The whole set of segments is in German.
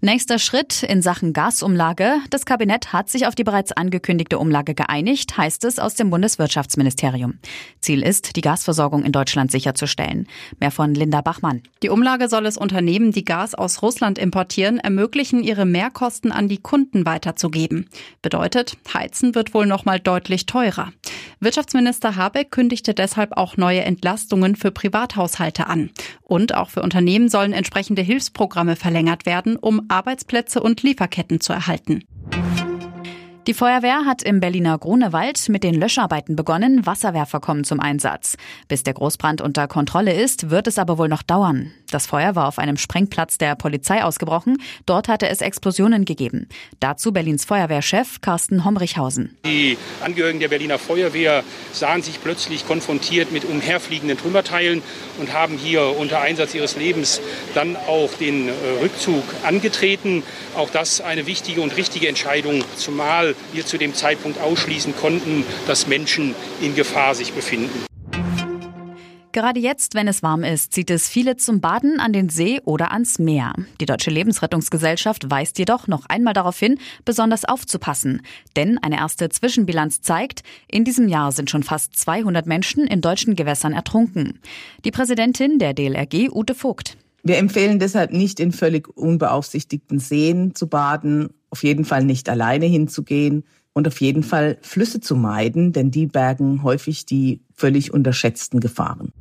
Nächster Schritt in Sachen Gasumlage. Das Kabinett hat sich auf die bereits angekündigte Umlage geeinigt, heißt es aus dem Bundeswirtschaftsministerium. Ziel ist, die Gasversorgung in Deutschland sicherzustellen. Mehr von Linda Bachmann. Die Umlage soll es Unternehmen, die Gas aus Russland importieren, ermöglichen, ihre Mehrkosten an die Kunden weiterzugeben. Bedeutet, Heizen wird wohl noch mal deutlich teurer. Wirtschaftsminister Habeck kündigte deshalb auch neue Entlastungen für Privathaushalte an. Und auch für Unternehmen sollen entsprechende Hilfsprogramme verlängert werden, um Arbeitsplätze und Lieferketten zu erhalten. Die Feuerwehr hat im Berliner Grunewald mit den Löscharbeiten begonnen. Wasserwerfer kommen zum Einsatz. Bis der Großbrand unter Kontrolle ist, wird es aber wohl noch dauern. Das Feuer war auf einem Sprengplatz der Polizei ausgebrochen. Dort hatte es Explosionen gegeben. Dazu Berlins Feuerwehrchef Carsten Homrichhausen. Die Angehörigen der Berliner Feuerwehr sahen sich plötzlich konfrontiert mit umherfliegenden Trümmerteilen und haben hier unter Einsatz ihres Lebens dann auch den äh, Rückzug angetreten. Auch das eine wichtige und richtige Entscheidung, zumal wir zu dem Zeitpunkt ausschließen konnten, dass Menschen in Gefahr sich befinden. Gerade jetzt, wenn es warm ist, zieht es viele zum Baden an den See oder ans Meer. Die Deutsche Lebensrettungsgesellschaft weist jedoch noch einmal darauf hin, besonders aufzupassen. Denn eine erste Zwischenbilanz zeigt, in diesem Jahr sind schon fast 200 Menschen in deutschen Gewässern ertrunken. Die Präsidentin der DLRG, Ute Vogt. Wir empfehlen deshalb nicht in völlig unbeaufsichtigten Seen zu baden, auf jeden Fall nicht alleine hinzugehen und auf jeden Fall Flüsse zu meiden, denn die bergen häufig die völlig unterschätzten Gefahren.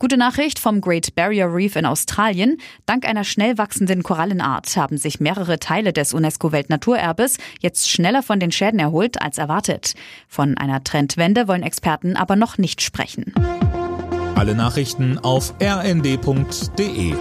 Gute Nachricht vom Great Barrier Reef in Australien. Dank einer schnell wachsenden Korallenart haben sich mehrere Teile des UNESCO-Weltnaturerbes jetzt schneller von den Schäden erholt als erwartet. Von einer Trendwende wollen Experten aber noch nicht sprechen. Alle Nachrichten auf rnd.de